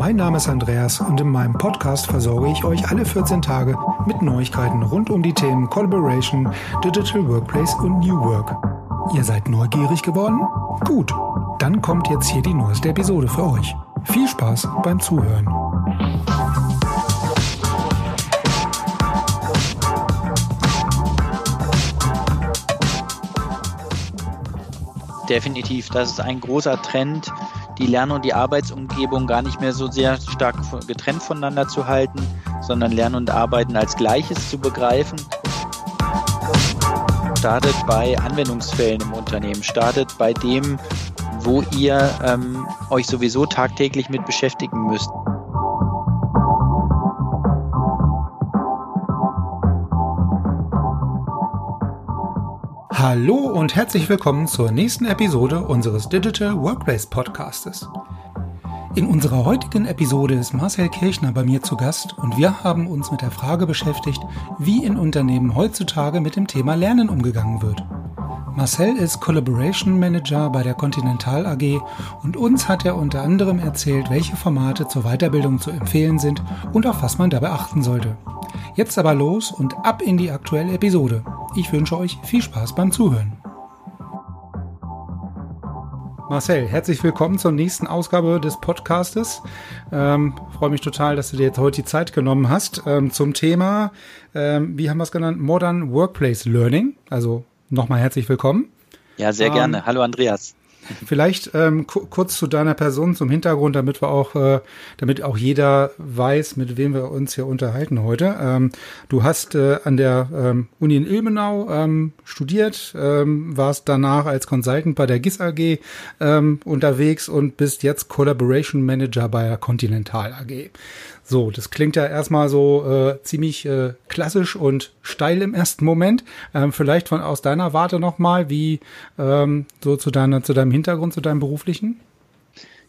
Mein Name ist Andreas und in meinem Podcast versorge ich euch alle 14 Tage mit Neuigkeiten rund um die Themen Collaboration, Digital Workplace und New Work. Ihr seid neugierig geworden? Gut, dann kommt jetzt hier die neueste Episode für euch. Viel Spaß beim Zuhören. Definitiv, das ist ein großer Trend, die Lern- und die Arbeitsumgebung gar nicht mehr so sehr stark getrennt voneinander zu halten, sondern Lernen und Arbeiten als Gleiches zu begreifen. Startet bei Anwendungsfällen im Unternehmen, startet bei dem, wo ihr ähm, euch sowieso tagtäglich mit beschäftigen müsst. Hallo und herzlich willkommen zur nächsten Episode unseres Digital Workplace Podcastes. In unserer heutigen Episode ist Marcel Kirchner bei mir zu Gast und wir haben uns mit der Frage beschäftigt, wie in Unternehmen heutzutage mit dem Thema Lernen umgegangen wird. Marcel ist Collaboration Manager bei der Continental AG und uns hat er unter anderem erzählt, welche Formate zur Weiterbildung zu empfehlen sind und auf was man dabei achten sollte. Jetzt aber los und ab in die aktuelle Episode. Ich wünsche euch viel Spaß beim Zuhören. Marcel, herzlich willkommen zur nächsten Ausgabe des Podcastes. Ähm, freue mich total, dass du dir jetzt heute die Zeit genommen hast ähm, zum Thema, ähm, wie haben wir es genannt, Modern Workplace Learning. Also nochmal herzlich willkommen. Ja, sehr gerne. Ähm, Hallo Andreas. Vielleicht ähm, kurz zu deiner Person zum Hintergrund, damit wir auch, äh, damit auch jeder weiß, mit wem wir uns hier unterhalten heute. Ähm, du hast äh, an der ähm, Uni in Ilmenau ähm, studiert, ähm, warst danach als Consultant bei der GIS AG ähm, unterwegs und bist jetzt Collaboration Manager bei der Continental AG. So, das klingt ja erstmal so äh, ziemlich äh, klassisch und steil im ersten Moment. Ähm, vielleicht von aus deiner Warte nochmal, wie ähm, so zu deiner, zu deinem Hintergrund, zu deinem beruflichen?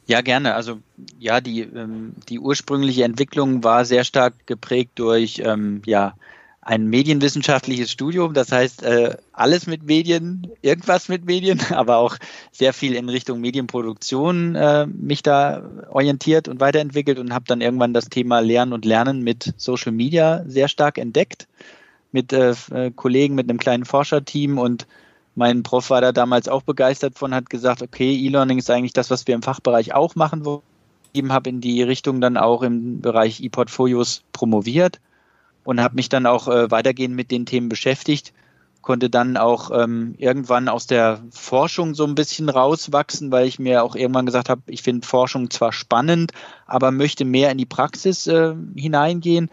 Ja, gerne. Also ja, die, ähm, die ursprüngliche Entwicklung war sehr stark geprägt durch ähm, ja, ein medienwissenschaftliches Studium, das heißt äh, alles mit Medien, irgendwas mit Medien, aber auch sehr viel in Richtung Medienproduktion äh, mich da orientiert und weiterentwickelt und habe dann irgendwann das Thema Lernen und Lernen mit Social Media sehr stark entdeckt, mit äh, Kollegen, mit einem kleinen Forscherteam und mein Prof war da damals auch begeistert von, hat gesagt, okay, E-Learning ist eigentlich das, was wir im Fachbereich auch machen wollen. Ich habe in die Richtung dann auch im Bereich E-Portfolios promoviert und habe mich dann auch äh, weitergehend mit den Themen beschäftigt, konnte dann auch ähm, irgendwann aus der Forschung so ein bisschen rauswachsen, weil ich mir auch irgendwann gesagt habe, ich finde Forschung zwar spannend, aber möchte mehr in die Praxis äh, hineingehen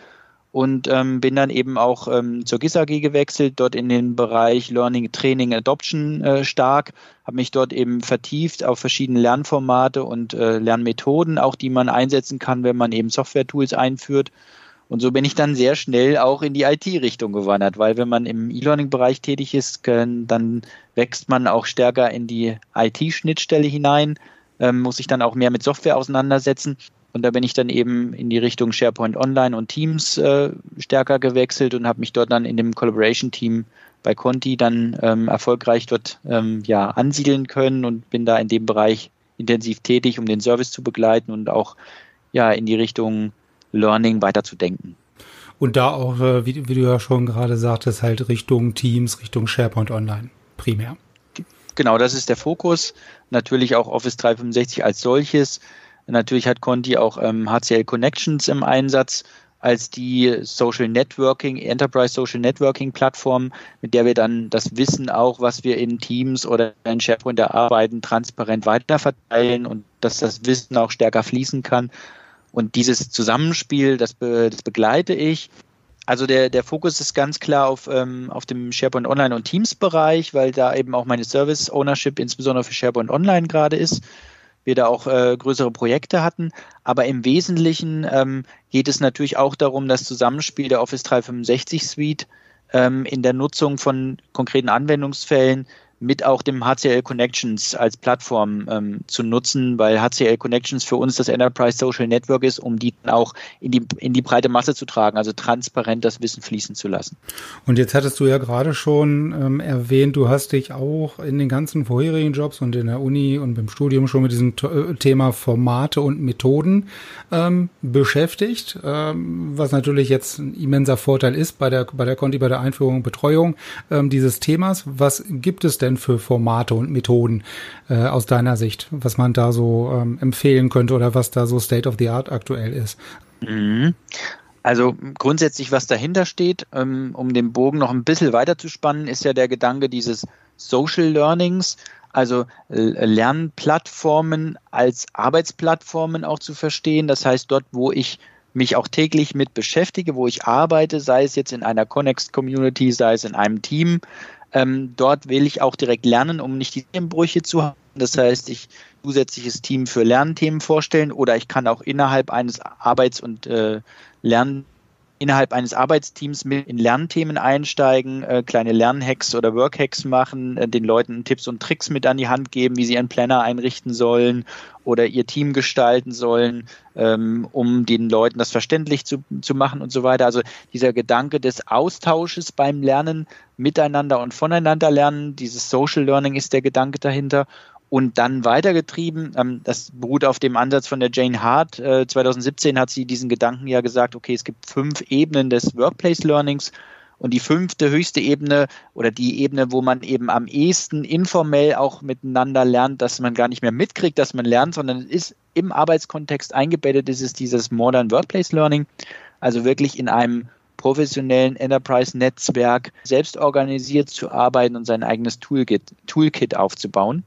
und ähm, bin dann eben auch ähm, zur GIS AG gewechselt, dort in den Bereich Learning, Training, Adoption äh, stark, habe mich dort eben vertieft auf verschiedene Lernformate und äh, Lernmethoden, auch die man einsetzen kann, wenn man eben Software-Tools einführt und so bin ich dann sehr schnell auch in die IT-Richtung gewandert, weil wenn man im E-Learning-Bereich tätig ist, dann wächst man auch stärker in die IT-Schnittstelle hinein, ähm, muss sich dann auch mehr mit Software auseinandersetzen. Und da bin ich dann eben in die Richtung SharePoint Online und Teams äh, stärker gewechselt und habe mich dort dann in dem Collaboration-Team bei Conti dann ähm, erfolgreich dort ähm, ja, ansiedeln können und bin da in dem Bereich intensiv tätig, um den Service zu begleiten und auch ja in die Richtung Learning weiterzudenken. Und da auch, äh, wie, wie, du ja schon gerade sagtest, halt Richtung Teams, Richtung SharePoint Online primär. Genau, das ist der Fokus. Natürlich auch Office 365 als solches. Natürlich hat Conti auch ähm, HCL Connections im Einsatz als die Social Networking, Enterprise Social Networking Plattform, mit der wir dann das Wissen auch, was wir in Teams oder in SharePoint erarbeiten, transparent weiterverteilen und dass das Wissen auch stärker fließen kann. Und dieses Zusammenspiel, das, be, das begleite ich. Also der, der Fokus ist ganz klar auf, ähm, auf dem SharePoint Online und Teams Bereich, weil da eben auch meine Service Ownership insbesondere für SharePoint Online gerade ist. Wir da auch äh, größere Projekte hatten. Aber im Wesentlichen ähm, geht es natürlich auch darum, das Zusammenspiel der Office 365 Suite ähm, in der Nutzung von konkreten Anwendungsfällen mit auch dem HCL Connections als Plattform ähm, zu nutzen, weil HCL Connections für uns das Enterprise Social Network ist, um die dann auch in die, in die breite Masse zu tragen, also transparent das Wissen fließen zu lassen. Und jetzt hattest du ja gerade schon ähm, erwähnt, du hast dich auch in den ganzen vorherigen Jobs und in der Uni und beim Studium schon mit diesem äh, Thema Formate und Methoden ähm, beschäftigt, ähm, was natürlich jetzt ein immenser Vorteil ist bei der, bei der Conti, bei der Einführung und Betreuung ähm, dieses Themas. Was gibt es denn denn für Formate und Methoden äh, aus deiner Sicht, was man da so ähm, empfehlen könnte oder was da so State of the Art aktuell ist? Mhm. Also grundsätzlich, was dahinter steht, ähm, um den Bogen noch ein bisschen weiter zu spannen, ist ja der Gedanke dieses Social Learnings, also Lernplattformen als Arbeitsplattformen auch zu verstehen. Das heißt, dort, wo ich mich auch täglich mit beschäftige, wo ich arbeite, sei es jetzt in einer Connext Community, sei es in einem Team, ähm, dort will ich auch direkt lernen, um nicht die Themenbrüche zu haben. Das heißt, ich zusätzliches Team für Lernthemen vorstellen oder ich kann auch innerhalb eines Arbeits- und äh, Lern innerhalb eines Arbeitsteams mit in Lernthemen einsteigen, äh, kleine Lernhacks oder Workhacks machen, äh, den Leuten Tipps und Tricks mit an die Hand geben, wie sie einen Planner einrichten sollen oder ihr Team gestalten sollen, ähm, um den Leuten das verständlich zu, zu machen und so weiter. Also dieser Gedanke des Austausches beim Lernen, miteinander und voneinander lernen, dieses Social Learning ist der Gedanke dahinter und dann weitergetrieben. Ähm, das beruht auf dem Ansatz von der Jane Hart. Äh, 2017 hat sie diesen Gedanken ja gesagt, okay, es gibt fünf Ebenen des Workplace Learnings und die fünfte höchste Ebene oder die Ebene, wo man eben am ehesten informell auch miteinander lernt, dass man gar nicht mehr mitkriegt, dass man lernt, sondern es ist im Arbeitskontext eingebettet, ist es dieses Modern Workplace Learning. Also wirklich in einem professionellen Enterprise-Netzwerk selbst organisiert zu arbeiten und sein eigenes Toolkit, Toolkit aufzubauen.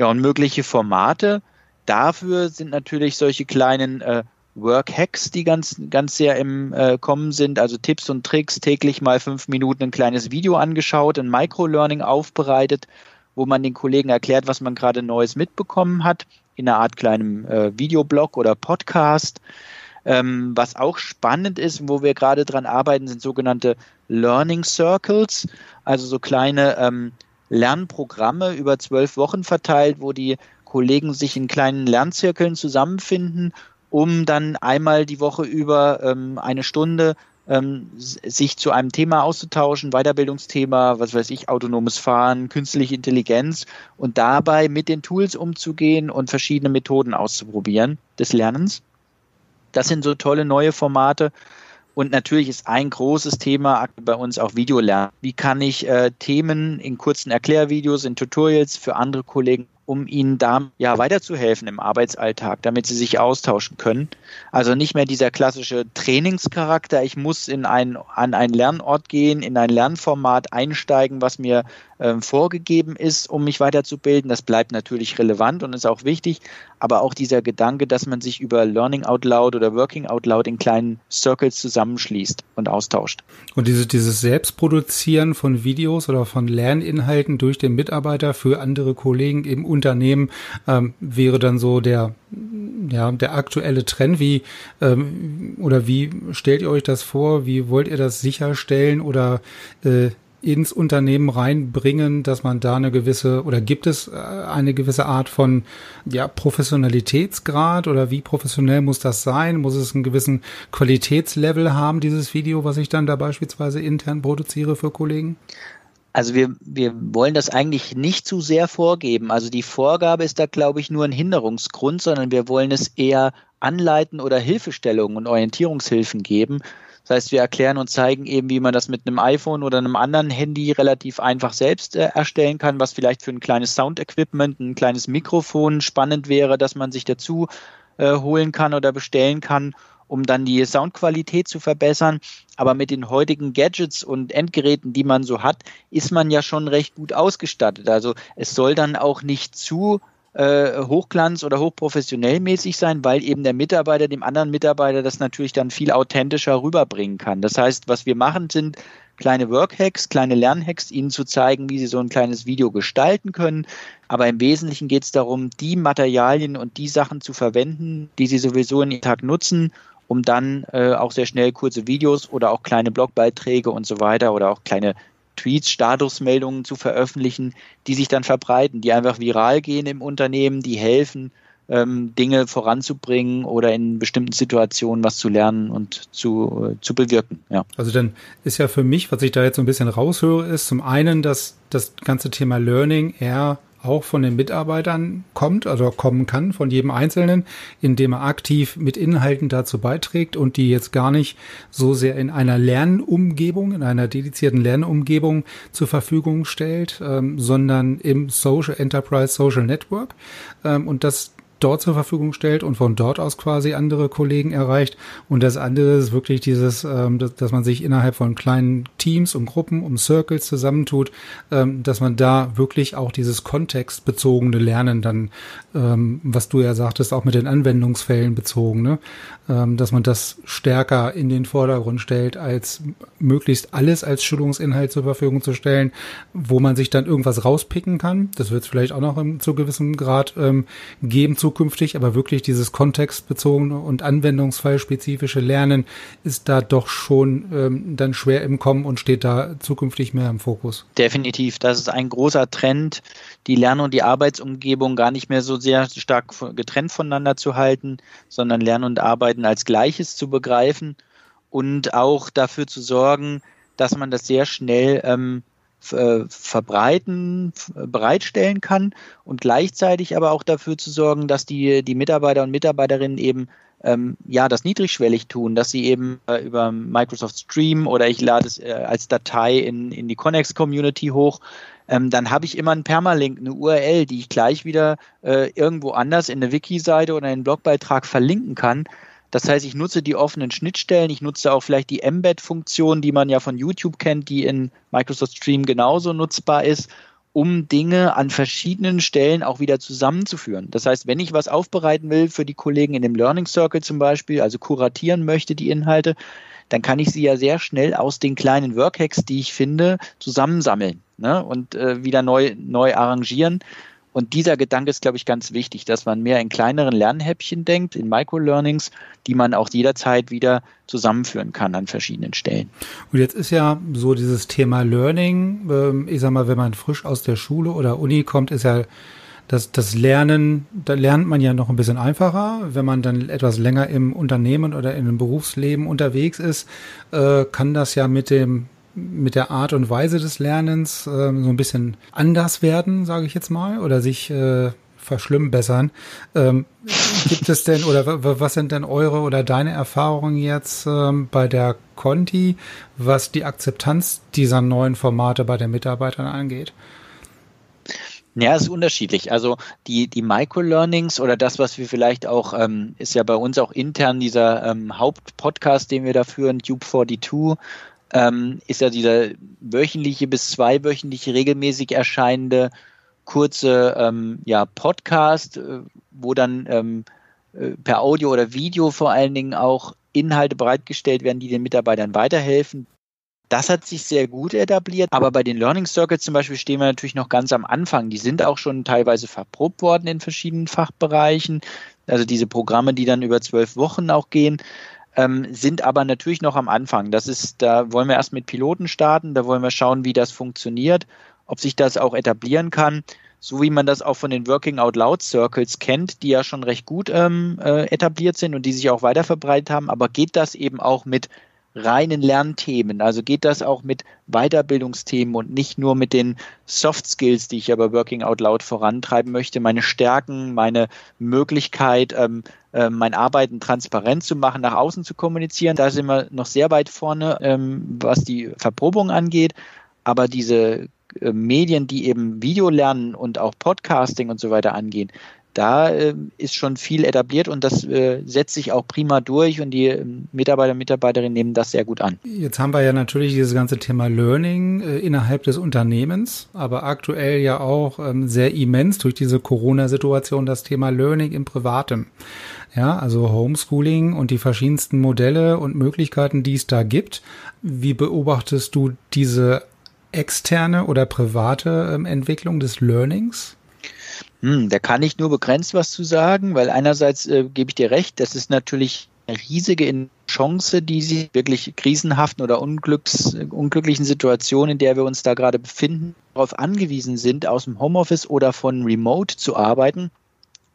Ja, und mögliche Formate. Dafür sind natürlich solche kleinen äh, Work-Hacks, die ganz, ganz sehr im äh, Kommen sind, also Tipps und Tricks, täglich mal fünf Minuten ein kleines Video angeschaut, ein Microlearning aufbereitet, wo man den Kollegen erklärt, was man gerade Neues mitbekommen hat, in einer Art kleinem äh, Videoblog oder Podcast. Ähm, was auch spannend ist, wo wir gerade dran arbeiten, sind sogenannte Learning Circles, also so kleine ähm, Lernprogramme über zwölf Wochen verteilt, wo die Kollegen sich in kleinen Lernzirkeln zusammenfinden, um dann einmal die Woche über ähm, eine Stunde ähm, sich zu einem Thema auszutauschen, Weiterbildungsthema, was weiß ich, autonomes Fahren, künstliche Intelligenz und dabei mit den Tools umzugehen und verschiedene Methoden auszuprobieren des Lernens. Das sind so tolle neue Formate, und natürlich ist ein großes Thema bei uns auch Videolernen. Wie kann ich äh, Themen in kurzen Erklärvideos, in Tutorials für andere Kollegen um ihnen da ja weiterzuhelfen im Arbeitsalltag, damit sie sich austauschen können. Also nicht mehr dieser klassische Trainingscharakter, ich muss in ein, an einen Lernort gehen, in ein Lernformat einsteigen, was mir äh, vorgegeben ist, um mich weiterzubilden. Das bleibt natürlich relevant und ist auch wichtig, aber auch dieser Gedanke, dass man sich über Learning Out Loud oder Working Out Loud in kleinen Circles zusammenschließt und austauscht. Und dieses, dieses Selbstproduzieren von Videos oder von Lerninhalten durch den Mitarbeiter für andere Kollegen im Unternehmen ähm, wäre dann so der ja der aktuelle Trend. Wie ähm, oder wie stellt ihr euch das vor? Wie wollt ihr das sicherstellen oder äh, ins Unternehmen reinbringen, dass man da eine gewisse oder gibt es äh, eine gewisse Art von ja Professionalitätsgrad oder wie professionell muss das sein? Muss es einen gewissen Qualitätslevel haben dieses Video, was ich dann da beispielsweise intern produziere für Kollegen? Also wir, wir wollen das eigentlich nicht zu sehr vorgeben. Also die Vorgabe ist da, glaube ich, nur ein Hinderungsgrund, sondern wir wollen es eher anleiten oder Hilfestellungen und Orientierungshilfen geben. Das heißt, wir erklären und zeigen eben, wie man das mit einem iPhone oder einem anderen Handy relativ einfach selbst äh, erstellen kann, was vielleicht für ein kleines Sound-Equipment, ein kleines Mikrofon spannend wäre, dass man sich dazu äh, holen kann oder bestellen kann um dann die Soundqualität zu verbessern. Aber mit den heutigen Gadgets und Endgeräten, die man so hat, ist man ja schon recht gut ausgestattet. Also es soll dann auch nicht zu äh, hochglanz- oder hochprofessionell mäßig sein, weil eben der Mitarbeiter dem anderen Mitarbeiter das natürlich dann viel authentischer rüberbringen kann. Das heißt, was wir machen, sind kleine Workhacks, kleine Lernhacks, ihnen zu zeigen, wie sie so ein kleines Video gestalten können. Aber im Wesentlichen geht es darum, die Materialien und die Sachen zu verwenden, die sie sowieso in ihrem Tag nutzen um dann äh, auch sehr schnell kurze Videos oder auch kleine Blogbeiträge und so weiter oder auch kleine Tweets, Statusmeldungen zu veröffentlichen, die sich dann verbreiten, die einfach viral gehen im Unternehmen, die helfen, ähm, Dinge voranzubringen oder in bestimmten Situationen was zu lernen und zu, äh, zu bewirken. Ja. Also dann ist ja für mich, was ich da jetzt so ein bisschen raushöre, ist zum einen, dass das ganze Thema Learning eher auch von den Mitarbeitern kommt, also kommen kann von jedem Einzelnen, indem er aktiv mit Inhalten dazu beiträgt und die jetzt gar nicht so sehr in einer Lernumgebung, in einer dedizierten Lernumgebung zur Verfügung stellt, ähm, sondern im Social Enterprise Social Network. Ähm, und das dort zur Verfügung stellt und von dort aus quasi andere Kollegen erreicht. Und das andere ist wirklich dieses, ähm, dass, dass man sich innerhalb von kleinen Teams und Gruppen, um Circles zusammentut, ähm, dass man da wirklich auch dieses kontextbezogene Lernen dann, ähm, was du ja sagtest, auch mit den Anwendungsfällen bezogen, ne? ähm, dass man das stärker in den Vordergrund stellt, als möglichst alles als Schulungsinhalt zur Verfügung zu stellen, wo man sich dann irgendwas rauspicken kann. Das wird es vielleicht auch noch im, zu gewissem Grad ähm, geben zu zukünftig, aber wirklich dieses kontextbezogene und anwendungsfallspezifische Lernen ist da doch schon ähm, dann schwer im Kommen und steht da zukünftig mehr im Fokus. Definitiv, das ist ein großer Trend, die Lern- und die Arbeitsumgebung gar nicht mehr so sehr stark getrennt voneinander zu halten, sondern Lernen und Arbeiten als Gleiches zu begreifen und auch dafür zu sorgen, dass man das sehr schnell ähm, äh, verbreiten, bereitstellen kann und gleichzeitig aber auch dafür zu sorgen, dass die, die Mitarbeiter und Mitarbeiterinnen eben ähm, ja das niedrigschwellig tun, dass sie eben äh, über Microsoft Stream oder ich lade es äh, als Datei in, in die Connex Community hoch, ähm, dann habe ich immer einen Permalink, eine URL, die ich gleich wieder äh, irgendwo anders in eine Wiki-Seite oder in einen Blogbeitrag verlinken kann, das heißt, ich nutze die offenen Schnittstellen, ich nutze auch vielleicht die Embed-Funktion, die man ja von YouTube kennt, die in Microsoft Stream genauso nutzbar ist, um Dinge an verschiedenen Stellen auch wieder zusammenzuführen. Das heißt, wenn ich was aufbereiten will für die Kollegen in dem Learning Circle zum Beispiel, also kuratieren möchte die Inhalte, dann kann ich sie ja sehr schnell aus den kleinen Workhacks, die ich finde, zusammensammeln ne? und äh, wieder neu, neu arrangieren. Und dieser Gedanke ist, glaube ich, ganz wichtig, dass man mehr in kleineren Lernhäppchen denkt, in Microlearnings, die man auch jederzeit wieder zusammenführen kann an verschiedenen Stellen. Und jetzt ist ja so dieses Thema Learning, ähm, ich sag mal, wenn man frisch aus der Schule oder Uni kommt, ist ja das, das Lernen, da lernt man ja noch ein bisschen einfacher. Wenn man dann etwas länger im Unternehmen oder in einem Berufsleben unterwegs ist, äh, kann das ja mit dem mit der Art und Weise des Lernens äh, so ein bisschen anders werden, sage ich jetzt mal, oder sich äh, verschlimmbessern. Ähm, gibt es denn oder was sind denn eure oder deine Erfahrungen jetzt ähm, bei der Conti, was die Akzeptanz dieser neuen Formate bei den Mitarbeitern angeht? Ja, es ist unterschiedlich. Also die, die Microlearnings oder das, was wir vielleicht auch, ähm, ist ja bei uns auch intern dieser ähm, Hauptpodcast, den wir da führen, Tube 42, ähm, ist ja dieser wöchentliche bis zweiwöchentlich regelmäßig erscheinende kurze ähm, ja, Podcast, äh, wo dann ähm, äh, per Audio oder Video vor allen Dingen auch Inhalte bereitgestellt werden, die den Mitarbeitern weiterhelfen. Das hat sich sehr gut etabliert, aber bei den Learning Circles zum Beispiel stehen wir natürlich noch ganz am Anfang. Die sind auch schon teilweise verprobt worden in verschiedenen Fachbereichen. Also diese Programme, die dann über zwölf Wochen auch gehen ähm, sind aber natürlich noch am Anfang. Das ist, da wollen wir erst mit Piloten starten, da wollen wir schauen, wie das funktioniert, ob sich das auch etablieren kann, so wie man das auch von den Working Out Loud Circles kennt, die ja schon recht gut ähm, äh, etabliert sind und die sich auch weiter verbreitet haben. Aber geht das eben auch mit reinen Lernthemen. Also geht das auch mit Weiterbildungsthemen und nicht nur mit den Soft Skills, die ich ja bei Working Out Loud vorantreiben möchte, meine Stärken, meine Möglichkeit, ähm, äh, mein Arbeiten transparent zu machen, nach außen zu kommunizieren. Da sind wir noch sehr weit vorne, ähm, was die Verprobung angeht. Aber diese äh, Medien, die eben Video lernen und auch Podcasting und so weiter angehen, da äh, ist schon viel etabliert und das äh, setzt sich auch prima durch und die äh, Mitarbeiter und Mitarbeiterinnen nehmen das sehr gut an. Jetzt haben wir ja natürlich dieses ganze Thema Learning äh, innerhalb des Unternehmens, aber aktuell ja auch ähm, sehr immens durch diese Corona-Situation das Thema Learning im Privaten. Ja, also Homeschooling und die verschiedensten Modelle und Möglichkeiten, die es da gibt. Wie beobachtest du diese externe oder private ähm, Entwicklung des Learnings? Hm, da kann ich nur begrenzt was zu sagen, weil einerseits äh, gebe ich dir recht, das ist natürlich riesige Chance, die sie wirklich krisenhaften oder unglücks, unglücklichen Situationen, in der wir uns da gerade befinden, darauf angewiesen sind, aus dem Homeoffice oder von Remote zu arbeiten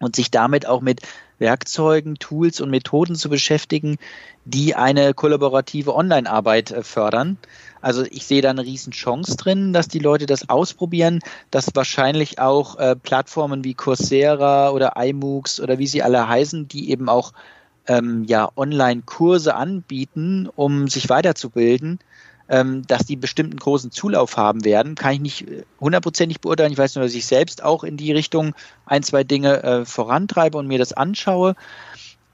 und sich damit auch mit Werkzeugen, Tools und Methoden zu beschäftigen, die eine kollaborative Online-Arbeit äh, fördern. Also ich sehe da eine riesen Chance drin, dass die Leute das ausprobieren, dass wahrscheinlich auch äh, Plattformen wie Coursera oder iMoocs oder wie sie alle heißen, die eben auch ähm, ja Online-Kurse anbieten, um sich weiterzubilden, dass die bestimmten großen Zulauf haben werden, kann ich nicht äh, hundertprozentig beurteilen. Ich weiß nur, dass ich selbst auch in die Richtung ein, zwei Dinge äh, vorantreibe und mir das anschaue.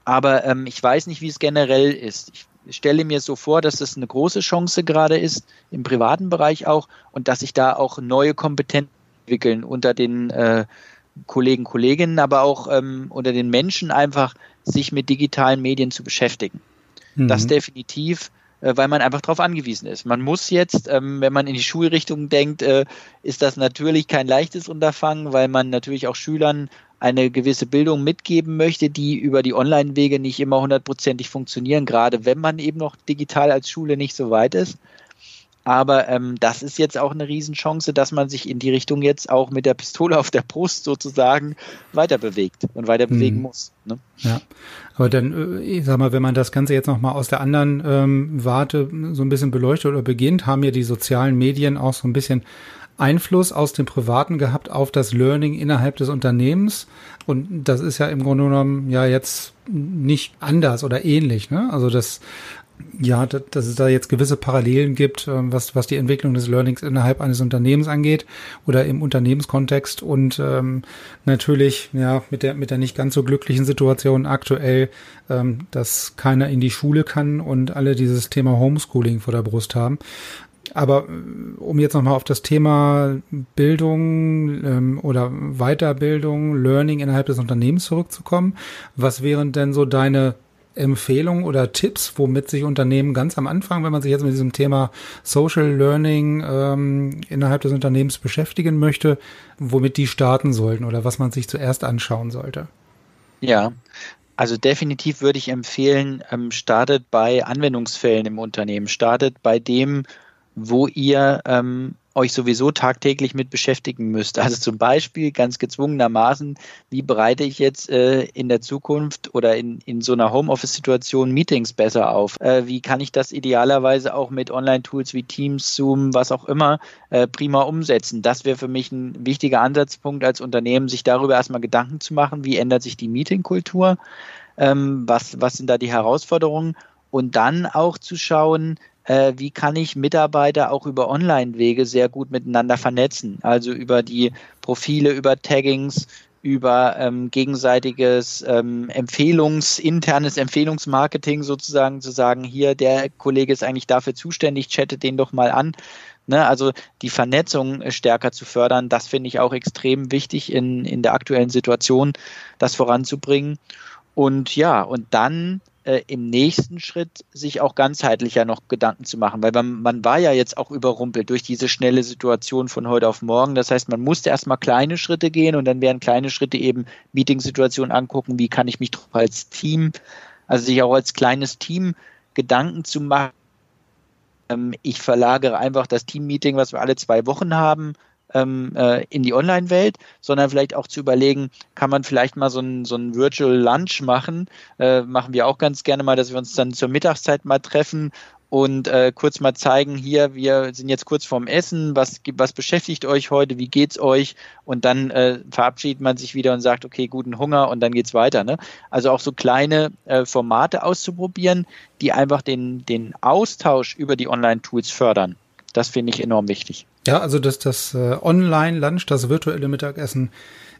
Aber ähm, ich weiß nicht, wie es generell ist. Ich stelle mir so vor, dass das eine große Chance gerade ist, im privaten Bereich auch, und dass sich da auch neue Kompetenzen entwickeln unter den äh, Kollegen, Kolleginnen, aber auch ähm, unter den Menschen einfach, sich mit digitalen Medien zu beschäftigen. Mhm. Das definitiv, weil man einfach darauf angewiesen ist. Man muss jetzt, ähm, wenn man in die Schulrichtung denkt, äh, ist das natürlich kein leichtes Unterfangen, weil man natürlich auch Schülern eine gewisse Bildung mitgeben möchte, die über die Online-Wege nicht immer hundertprozentig funktionieren, gerade wenn man eben noch digital als Schule nicht so weit ist. Aber ähm, das ist jetzt auch eine Riesenchance, dass man sich in die Richtung jetzt auch mit der Pistole auf der Brust sozusagen weiter bewegt und weiter bewegen mhm. muss. Ne? Ja, aber dann, äh, ich sag mal, wenn man das Ganze jetzt nochmal aus der anderen ähm, Warte so ein bisschen beleuchtet oder beginnt, haben ja die sozialen Medien auch so ein bisschen Einfluss aus dem Privaten gehabt auf das Learning innerhalb des Unternehmens. Und das ist ja im Grunde genommen ja jetzt nicht anders oder ähnlich. Ne? Also das ja, dass es da jetzt gewisse Parallelen gibt, ähm, was, was die Entwicklung des Learnings innerhalb eines Unternehmens angeht oder im Unternehmenskontext und ähm, natürlich ja mit der mit der nicht ganz so glücklichen Situation aktuell, ähm, dass keiner in die Schule kann und alle dieses Thema Homeschooling vor der Brust haben. Aber äh, um jetzt nochmal auf das Thema Bildung ähm, oder Weiterbildung, Learning innerhalb des Unternehmens zurückzukommen, was wären denn so deine Empfehlungen oder Tipps, womit sich Unternehmen ganz am Anfang, wenn man sich jetzt mit diesem Thema Social Learning ähm, innerhalb des Unternehmens beschäftigen möchte, womit die starten sollten oder was man sich zuerst anschauen sollte? Ja, also definitiv würde ich empfehlen, ähm, startet bei Anwendungsfällen im Unternehmen, startet bei dem, wo ihr ähm, euch sowieso tagtäglich mit beschäftigen müsst. Also zum Beispiel ganz gezwungenermaßen, wie bereite ich jetzt äh, in der Zukunft oder in, in so einer Homeoffice-Situation Meetings besser auf? Äh, wie kann ich das idealerweise auch mit Online-Tools wie Teams, Zoom, was auch immer, äh, prima umsetzen? Das wäre für mich ein wichtiger Ansatzpunkt als Unternehmen, sich darüber erstmal Gedanken zu machen, wie ändert sich die Meetingkultur? Ähm, was, was sind da die Herausforderungen? Und dann auch zu schauen, äh, wie kann ich Mitarbeiter auch über Online-Wege sehr gut miteinander vernetzen. Also über die Profile, über Taggings, über ähm, gegenseitiges ähm, Empfehlungs, internes Empfehlungsmarketing sozusagen zu sagen, hier, der Kollege ist eigentlich dafür zuständig, chattet den doch mal an. Ne, also die Vernetzung stärker zu fördern, das finde ich auch extrem wichtig in, in der aktuellen Situation, das voranzubringen. Und ja, und dann äh, im nächsten Schritt sich auch ganzheitlicher noch Gedanken zu machen, weil man, man war ja jetzt auch überrumpelt durch diese schnelle Situation von heute auf morgen. Das heißt, man musste erstmal kleine Schritte gehen und dann wären kleine Schritte eben Meetingsituationen angucken, wie kann ich mich als Team, also sich auch als kleines Team Gedanken zu machen. Ähm, ich verlagere einfach das Team-Meeting, was wir alle zwei Wochen haben, ähm, äh, in die Online-Welt, sondern vielleicht auch zu überlegen, kann man vielleicht mal so ein, so ein Virtual Lunch machen. Äh, machen wir auch ganz gerne mal, dass wir uns dann zur Mittagszeit mal treffen und äh, kurz mal zeigen, hier, wir sind jetzt kurz vorm Essen, was, was beschäftigt euch heute, wie geht's euch? Und dann äh, verabschiedet man sich wieder und sagt, okay, guten Hunger und dann geht's weiter. Ne? Also auch so kleine äh, Formate auszuprobieren, die einfach den, den Austausch über die Online-Tools fördern. Das finde ich enorm wichtig. Ja, also das, das äh, Online-Lunch, das virtuelle Mittagessen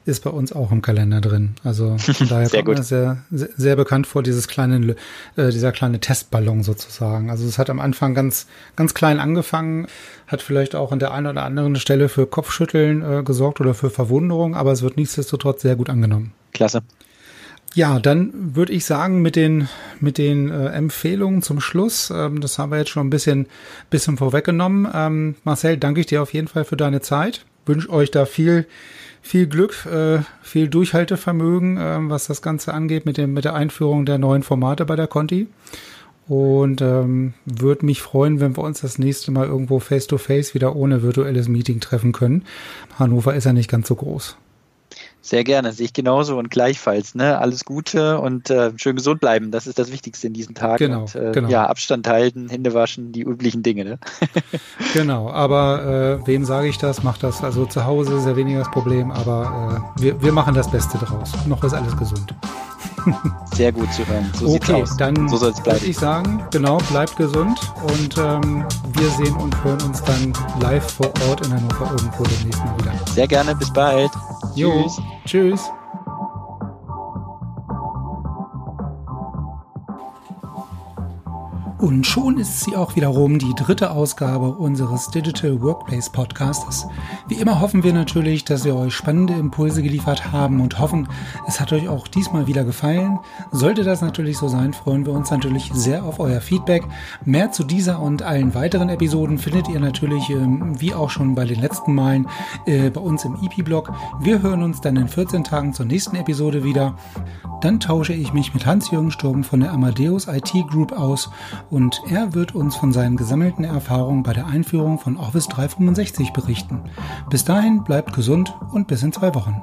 ist bei uns auch im Kalender drin. Also von daher sehr kommt mir sehr, sehr, sehr bekannt vor, dieses kleine, äh, dieser kleine Testballon sozusagen. Also es hat am Anfang ganz, ganz klein angefangen, hat vielleicht auch an der einen oder anderen Stelle für Kopfschütteln äh, gesorgt oder für Verwunderung, aber es wird nichtsdestotrotz sehr gut angenommen. Klasse. Ja, dann würde ich sagen, mit den, mit den äh, Empfehlungen zum Schluss, ähm, das haben wir jetzt schon ein bisschen, bisschen vorweggenommen. Ähm, Marcel, danke ich dir auf jeden Fall für deine Zeit. wünsche euch da viel, viel Glück, äh, viel Durchhaltevermögen, äh, was das Ganze angeht mit, dem, mit der Einführung der neuen Formate bei der Conti. Und ähm, würde mich freuen, wenn wir uns das nächste Mal irgendwo face-to-face -face wieder ohne virtuelles Meeting treffen können. Hannover ist ja nicht ganz so groß. Sehr gerne, sehe ich genauso und gleichfalls. Ne? Alles Gute und äh, schön gesund bleiben. Das ist das Wichtigste in diesen Tagen. Genau, und, äh, genau. Ja, Abstand halten, Hände waschen, die üblichen Dinge. Ne? genau, aber äh, wem sage ich das? Macht das also zu Hause ist ja weniger das Problem, aber äh, wir, wir machen das Beste draus. Noch ist alles gesund. Sehr gut zu hören. So okay, dann so bleiben. würde ich sagen, genau, bleibt gesund und ähm, wir sehen und hören uns dann live vor Ort in Hannover irgendwo demnächst mal wieder. Sehr gerne, bis bald. Jo, tschüss. Und schon ist sie auch wiederum die dritte Ausgabe unseres Digital Workplace Podcasts. Wie immer hoffen wir natürlich, dass wir euch spannende Impulse geliefert haben und hoffen, es hat euch auch diesmal wieder gefallen. Sollte das natürlich so sein, freuen wir uns natürlich sehr auf euer Feedback. Mehr zu dieser und allen weiteren Episoden findet ihr natürlich, ähm, wie auch schon bei den letzten Malen, äh, bei uns im EP-Blog. Wir hören uns dann in 14 Tagen zur nächsten Episode wieder. Dann tausche ich mich mit Hans-Jürgen Sturm von der Amadeus IT Group aus und er wird uns von seinen gesammelten Erfahrungen bei der Einführung von Office 365 berichten. Bis dahin bleibt gesund und bis in zwei Wochen.